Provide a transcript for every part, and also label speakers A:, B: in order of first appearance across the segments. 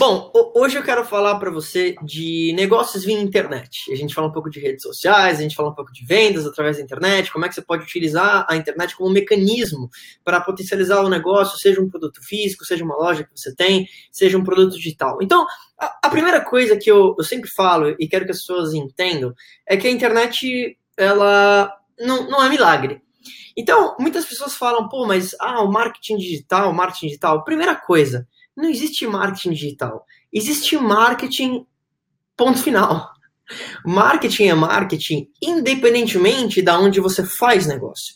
A: Bom, hoje eu quero falar para você de negócios via internet. A gente fala um pouco de redes sociais, a gente fala um pouco de vendas através da internet, como é que você pode utilizar a internet como um mecanismo para potencializar o negócio, seja um produto físico, seja uma loja que você tem, seja um produto digital. Então, a, a primeira coisa que eu, eu sempre falo e quero que as pessoas entendam é que a internet, ela não, não é milagre. Então, muitas pessoas falam, pô, mas ah, o marketing digital, o marketing digital. Primeira coisa, não existe marketing digital. Existe marketing, ponto final. Marketing é marketing independentemente de onde você faz negócio.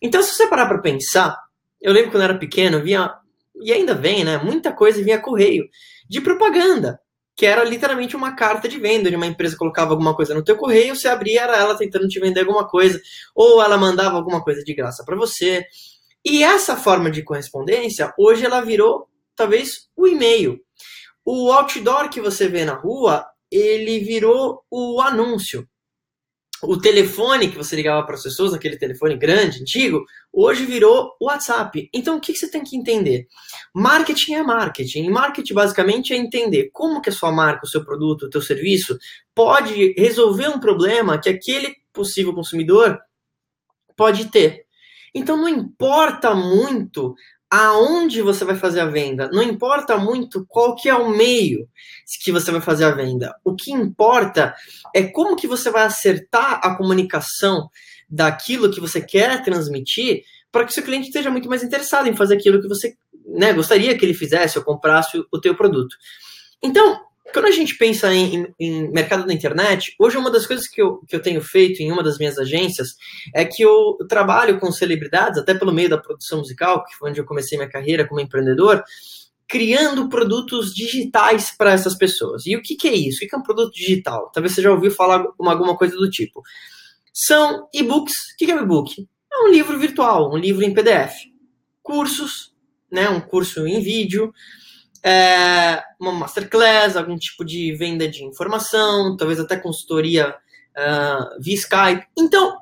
A: Então, se você parar para pensar, eu lembro quando eu era pequeno, via, e ainda vem, né? Muita coisa vinha correio de propaganda, que era literalmente uma carta de venda, onde uma empresa colocava alguma coisa no teu correio, você abria, era ela tentando te vender alguma coisa, ou ela mandava alguma coisa de graça para você. E essa forma de correspondência, hoje ela virou talvez o e-mail. O outdoor que você vê na rua, ele virou o anúncio. O telefone que você ligava para as pessoas, aquele telefone grande, antigo, hoje virou o WhatsApp. Então, o que você tem que entender? Marketing é marketing. Marketing, basicamente, é entender como que a sua marca, o seu produto, o seu serviço pode resolver um problema que aquele possível consumidor pode ter. Então, não importa muito aonde você vai fazer a venda. Não importa muito qual que é o meio que você vai fazer a venda. O que importa é como que você vai acertar a comunicação daquilo que você quer transmitir para que seu cliente esteja muito mais interessado em fazer aquilo que você né, gostaria que ele fizesse ou comprasse o, teu produto. Então, quando a gente pensa em, em, mercado da internet, hoje uma das coisas que eu, que eu tenho feito em uma das minhas agências é que eu trabalho com celebridades, até pelo meio da produção musical, que foi onde eu comecei minha carreira como empreendedor, criando produtos digitais para essas pessoas. E o que, que é isso? O que é um produto digital? Talvez você já ouviu falar alguma coisa do tipo. São e-books. O que é um e-book? É um livro virtual, um livro em PDF. Cursos, né, um curso em vídeo, é, uma masterclass, algum tipo de venda de informação, talvez até consultoria uh, via Skype. Então,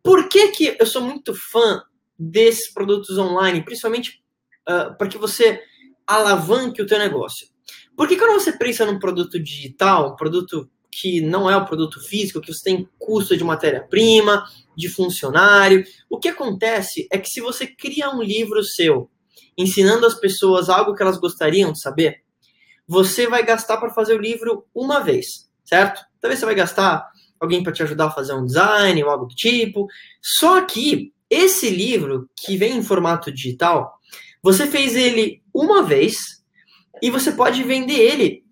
A: por que, que eu sou muito fã desses produtos online, principalmente uh, para que você alavanque o teu negócio? Porque quando você pensa num produto digital, um produto que não é o produto físico, que você tem custo de matéria-prima, de funcionário, o que acontece é que se você cria um livro seu ensinando as pessoas algo que elas gostariam de saber, você vai gastar para fazer o livro uma vez, certo? Talvez você vai gastar alguém para te ajudar a fazer um design ou algo do tipo. Só que esse livro que vem em formato digital, você fez ele uma vez e você pode vender ele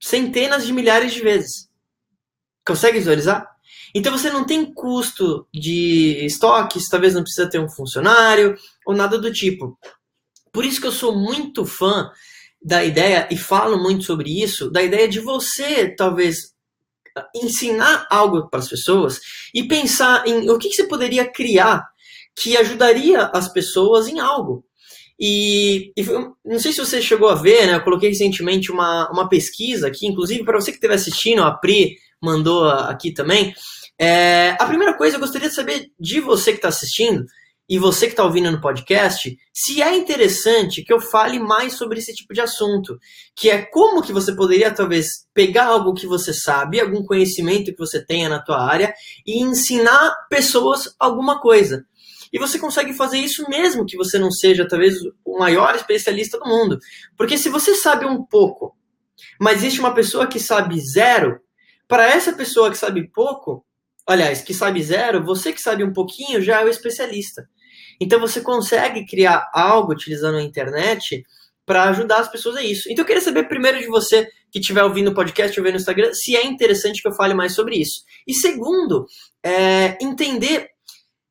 A: centenas de milhares de vezes. Consegue visualizar? Então você não tem custo de estoques, talvez não precisa ter um funcionário ou nada do tipo. Por isso que eu sou muito fã da ideia, e falo muito sobre isso, da ideia de você, talvez, ensinar algo para as pessoas e pensar em o que, você poderia criar que ajudaria as pessoas em algo. E, e, não sei se você chegou a ver, né? Eu coloquei recentemente uma, uma pesquisa aqui, inclusive para você que estiver assistindo, a Pri mandou aqui também. É, a primeira coisa, eu gostaria de saber de você que está assistindo, e você que está ouvindo no podcast, se é interessante que eu fale mais sobre esse tipo de assunto, que é como que você poderia talvez pegar algo que você sabe, algum conhecimento que você tenha na tua área e ensinar pessoas alguma coisa. E você consegue fazer isso mesmo que você não seja talvez o maior especialista do mundo, porque se você sabe um pouco, mas existe uma pessoa que sabe zero, para essa pessoa que sabe pouco, aliás, que sabe zero, você que sabe um pouquinho já é o especialista. Então você consegue criar algo utilizando a internet para ajudar as pessoas a isso. Então eu queria saber primeiro de você que estiver ouvindo o podcast ou vendo no Instagram, se é interessante que eu fale mais sobre isso. E segundo, é, entender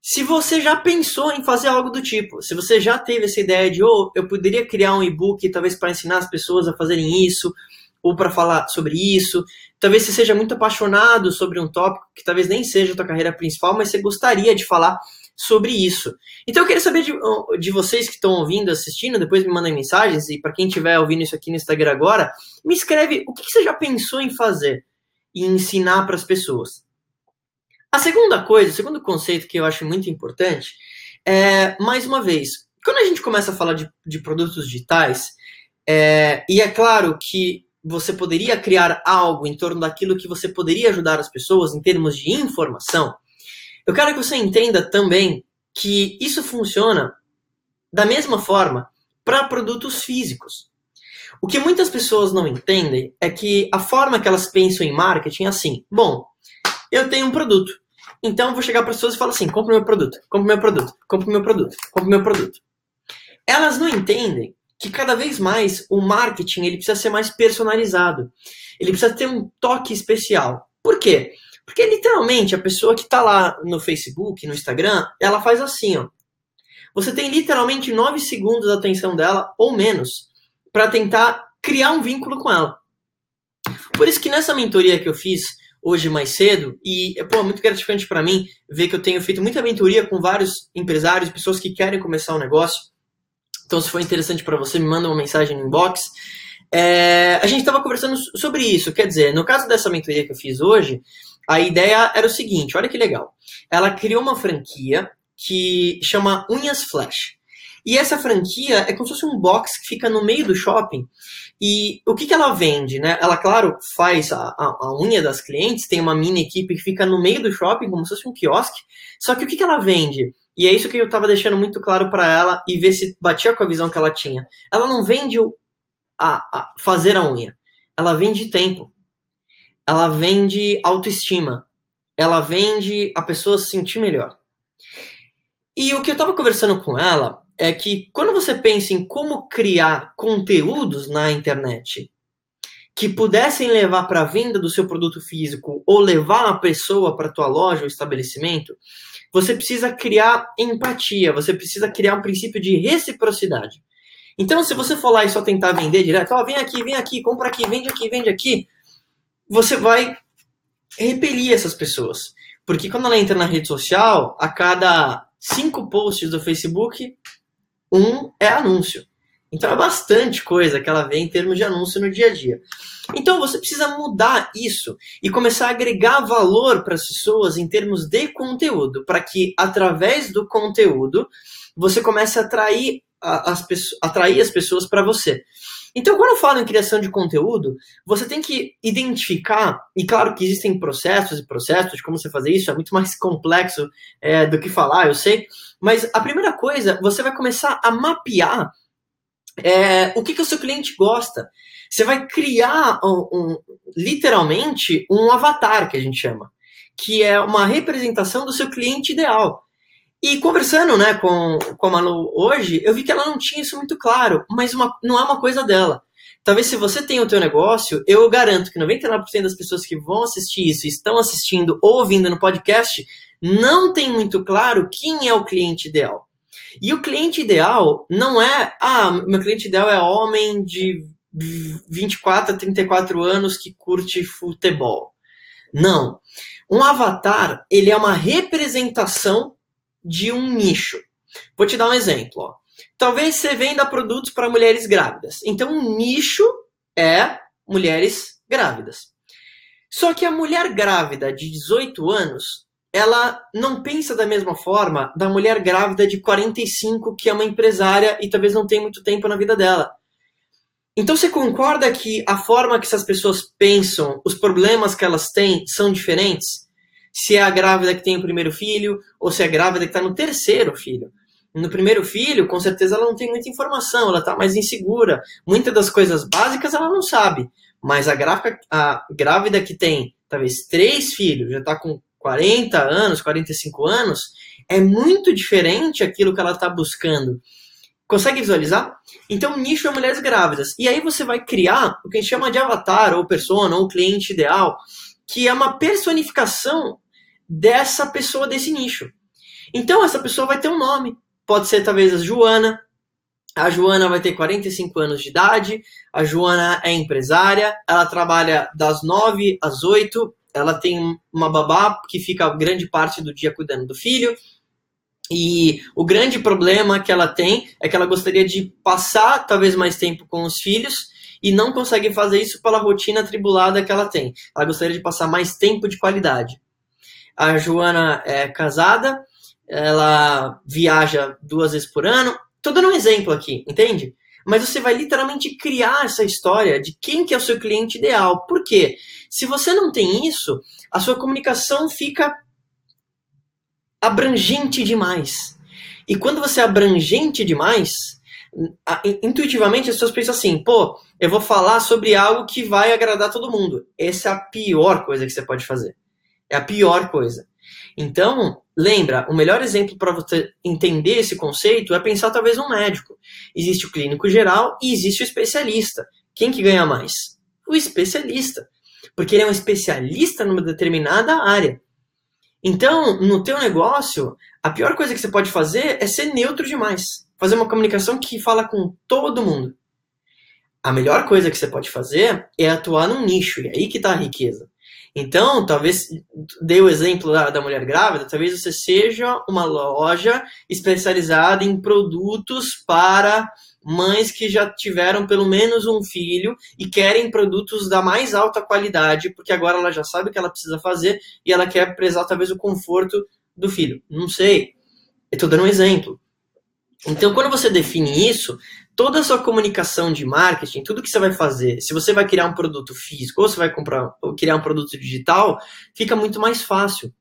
A: se você já pensou em fazer algo do tipo, se você já teve essa ideia de, oh, eu poderia criar um e-book talvez para ensinar as pessoas a fazerem isso, ou para falar sobre isso, talvez você seja muito apaixonado sobre um tópico que talvez nem seja a tua carreira principal, mas você gostaria de falar sobre isso. Então eu queria saber de, de vocês que estão ouvindo, assistindo, depois me mandem mensagens, e para quem estiver ouvindo isso aqui no Instagram agora, me escreve o que, você já pensou em fazer e ensinar para as pessoas. A segunda coisa, o segundo conceito que eu acho muito importante é, mais uma vez, quando a gente começa a falar de, de produtos digitais, É, e é claro que você poderia criar algo em torno daquilo que você poderia ajudar as pessoas em termos de informação. Eu quero que você entenda também que isso funciona da mesma forma para produtos físicos. O que muitas pessoas não entendem é que a forma que elas pensam em marketing é assim: bom, eu tenho um produto, então vou chegar para as pessoas e falar assim: compre meu produto, compre meu produto, compre meu produto, compre meu produto. Elas não entendem que cada vez mais o marketing ele precisa ser mais personalizado. Ele precisa ter um toque especial. Por quê? Porque literalmente a pessoa que está lá no Facebook, no Instagram, ela faz assim, ó. Você tem literalmente 9 segundos da atenção dela ou menos para tentar criar um vínculo com ela. Por isso que nessa mentoria que eu fiz hoje mais cedo, e pô, é muito gratificante para mim ver que eu tenho feito muita mentoria com vários empresários, pessoas que querem começar um negócio. Então, se for interessante para você, me manda uma mensagem no inbox. É, a gente estava conversando sobre isso, quer dizer, no caso dessa mentoria que eu fiz hoje, a ideia era o seguinte: olha que legal. Ela criou uma franquia que chama Unhas Flash. E essa franquia é como se fosse um box que fica no meio do shopping. E o que, que ela vende, né? Ela, claro, faz a, a, a, unha das clientes, tem uma mini equipe que fica no meio do shopping, como se fosse um quiosque. Só que o que, que ela vende? E é isso que eu estava deixando muito claro para ela e ver se batia com a visão que ela tinha. Ela não vende a, a fazer a unha. Ela vende tempo. Ela vende autoestima. Ela vende a pessoa se sentir melhor. E o que eu estava conversando com ela é que quando você pensa em como criar conteúdos na internet que pudessem levar para a venda do seu produto físico ou levar a pessoa para a tua loja ou estabelecimento, você precisa criar empatia, você precisa criar um princípio de reciprocidade. Então, se você for lá e só tentar vender direto, ó, vem aqui, vem aqui, compra aqui, vende aqui, vende aqui, você vai repelir essas pessoas. Porque quando ela entra na rede social, a cada cinco posts do Facebook, um é anúncio. Então é bastante coisa que ela vê em termos de anúncio no dia a dia. Então você precisa mudar isso e começar a agregar valor para as pessoas em termos de conteúdo, para que através do conteúdo você comece a atrair as, atrair as pessoas para você. Então, quando eu falo em criação de conteúdo, você tem que identificar, e claro que existem processos e processos de como você fazer isso, é muito mais complexo é, do que falar, eu sei, mas a primeira coisa, você vai começar a mapear é, o que, que o seu cliente gosta. Você vai criar, um, um, literalmente, um avatar, que a gente chama, que é uma representação do seu cliente ideal. E conversando né, com, com a Manu hoje, eu vi que ela não tinha isso muito claro, mas uma, não é uma coisa dela. Talvez se você tem o teu negócio, eu garanto que 99% das pessoas que vão assistir isso, estão assistindo ou ouvindo no podcast, não tem muito claro quem é o cliente ideal. E o cliente ideal não é, ah, meu cliente ideal é homem de 24 a 34 anos que curte futebol. Não. Um avatar, ele é uma representação de um nicho. Vou te dar um exemplo. Ó. Talvez você venda produtos para mulheres grávidas. Então, o nicho é mulheres grávidas. Só que a mulher grávida de 18 anos, ela não pensa da mesma forma da mulher grávida de 45, que é uma empresária e talvez não tenha muito tempo na vida dela. Então você concorda que a forma que essas pessoas pensam, os problemas que elas têm são diferentes? se é a grávida que tem o primeiro filho ou se é a grávida que está no terceiro filho. No primeiro filho, com certeza ela não tem muita informação, ela está mais insegura. Muitas das coisas básicas ela não sabe. Mas a, gráfica, a grávida que tem talvez três filhos, já está com 40 anos, 45 anos, é muito diferente aquilo que ela está buscando. Consegue visualizar? Então, o nicho é mulheres grávidas. E aí você vai criar o que a gente chama de avatar, ou persona, ou cliente ideal, que é uma personificação dessa pessoa desse nicho. Então essa pessoa vai ter um nome. Pode ser talvez a Joana. A Joana vai ter 45 anos de idade. A Joana é empresária. Ela trabalha das 9 às 8. Ela tem uma babá que fica grande parte do dia cuidando do filho. E o grande problema que ela tem é que ela gostaria de passar talvez mais tempo com os filhos e não consegue fazer isso pela rotina atribulada que ela tem. Ela gostaria de passar mais tempo de qualidade. A Joana é casada, ela viaja duas vezes por ano. Tô dando um exemplo aqui, entende? Mas você vai literalmente criar essa história de quem que é o seu cliente ideal. Por quê? Se você não tem isso, a sua comunicação fica abrangente demais. E quando você é abrangente demais, intuitivamente as pessoas pensam assim, pô, eu vou falar sobre algo que vai agradar todo mundo. Essa é a pior coisa que você pode fazer. É a pior coisa. Então, lembra, o melhor exemplo para você entender esse conceito é pensar talvez um médico. Existe o clínico geral e existe o especialista. Quem que ganha mais? O especialista. Porque ele é um especialista numa determinada área. Então, no teu negócio, a pior coisa que você pode fazer é ser neutro demais. Fazer uma comunicação que fala com todo mundo. A melhor coisa que você pode fazer é atuar num nicho, e é aí que está a riqueza. Então, talvez, dei o exemplo da, da mulher grávida, talvez você seja uma loja especializada em produtos para mães que já tiveram pelo menos um filho e querem produtos da mais alta qualidade, porque agora ela já sabe o que ela precisa fazer e ela quer prezar talvez o conforto do filho. Não sei. Eu estou dando um exemplo. Então, quando você define isso, toda a sua comunicação de marketing, tudo que você vai fazer, se você vai criar um produto físico ou você vai comprar ou criar um produto digital, fica muito mais fácil.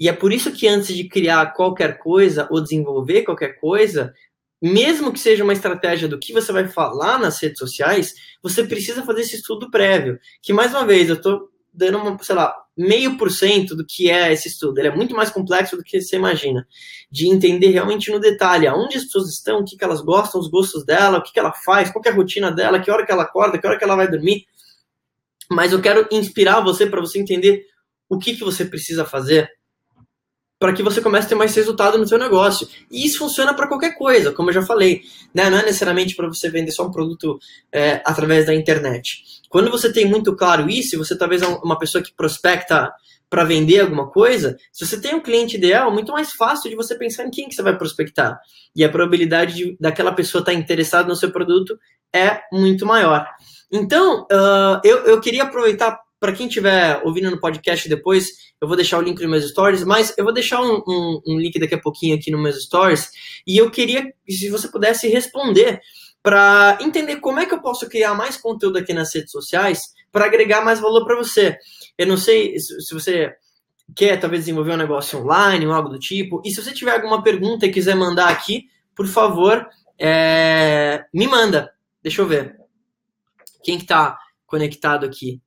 A: E é por isso que antes de criar qualquer coisa ou desenvolver qualquer coisa, mesmo que seja uma estratégia do que você vai falar nas redes sociais, você precisa fazer esse estudo prévio. Que mais uma vez, eu estou dando uma, sei lá, meio por cento do que é esse estudo. Ele é muito mais complexo do que você imagina. De entender realmente no detalhe aonde as pessoas estão, o que, que elas gostam, os gostos dela, o que, que ela faz, qual é a rotina dela, que hora que ela acorda, que hora que ela vai dormir. Mas eu quero inspirar você para você entender o que, que você precisa fazer para que você comece a ter mais resultado no seu negócio. E isso funciona para qualquer coisa, como eu já falei. Né? Não é necessariamente para você vender só um produto é, através da internet. Quando você tem muito claro isso, você talvez é uma pessoa que prospecta para vender alguma coisa, se você tem um cliente ideal, é muito mais fácil de você pensar em quem que você vai prospectar. E a probabilidade de, daquela pessoa estar tá interessada no seu produto é muito maior. Então, uh, eu, eu queria aproveitar para quem estiver ouvindo no podcast depois, eu vou deixar o link nos meus stories, mas eu vou deixar um, um, um link daqui a pouquinho aqui nos meus stories. E eu queria, se você pudesse responder para entender como é que eu posso criar mais conteúdo aqui nas redes sociais para agregar mais valor para você. Eu não sei se você quer talvez desenvolver um negócio online ou algo do tipo. E se você tiver alguma pergunta e quiser mandar aqui, por favor, é... me manda. Deixa eu ver. Quem que está conectado aqui?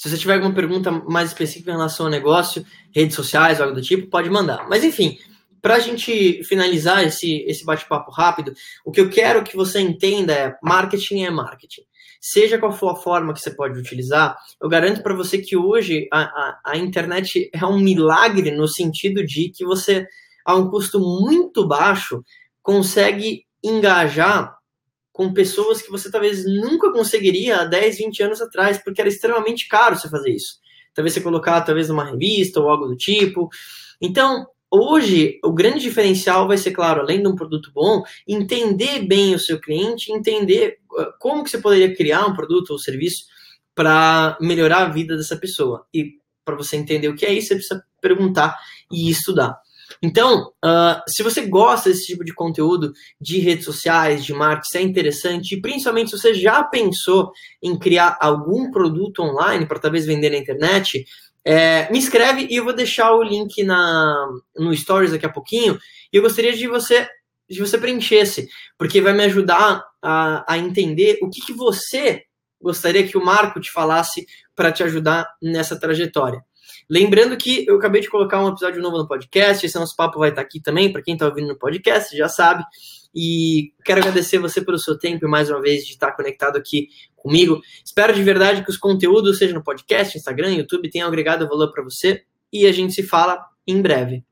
A: Se você tiver alguma pergunta mais específica em relação ao negócio, redes sociais, algo do tipo, pode mandar. Mas enfim, para a gente finalizar esse, esse bate-papo rápido, o que eu quero que você entenda é marketing é marketing. Seja qual for a forma que você pode utilizar, eu garanto para você que hoje a, a, a internet é um milagre no sentido de que você, a um custo muito baixo, consegue engajar com pessoas que você talvez nunca conseguiria há 10, 20 anos atrás, porque era extremamente caro você fazer isso. Talvez você colocar talvez numa revista ou algo do tipo. Então, hoje, o grande diferencial vai ser, claro, além de um produto bom, entender bem o seu cliente, entender uh, como que você poderia criar um produto ou serviço para melhorar a vida dessa pessoa. E para você entender o que é isso, você precisa perguntar e estudar. Então, uh, se você gosta desse tipo de conteúdo de redes sociais, de marketing, é interessante, e principalmente se você já pensou em criar algum produto online para talvez vender na internet, é, me escreve e eu vou deixar o link na, no Stories daqui a pouquinho. E eu gostaria de você de você preenchesse, porque vai me ajudar a, a entender o que, que você gostaria que o Marco te falasse para te ajudar nessa trajetória. Lembrando que eu acabei de colocar um episódio novo no podcast, esse nosso papo vai estar aqui também, para quem está ouvindo no podcast, já sabe. E quero agradecer você pelo seu tempo e mais uma vez de estar conectado aqui comigo. Espero de verdade que os conteúdos, seja no podcast, Instagram, YouTube, tenham agregado valor para você. E a gente se fala em breve.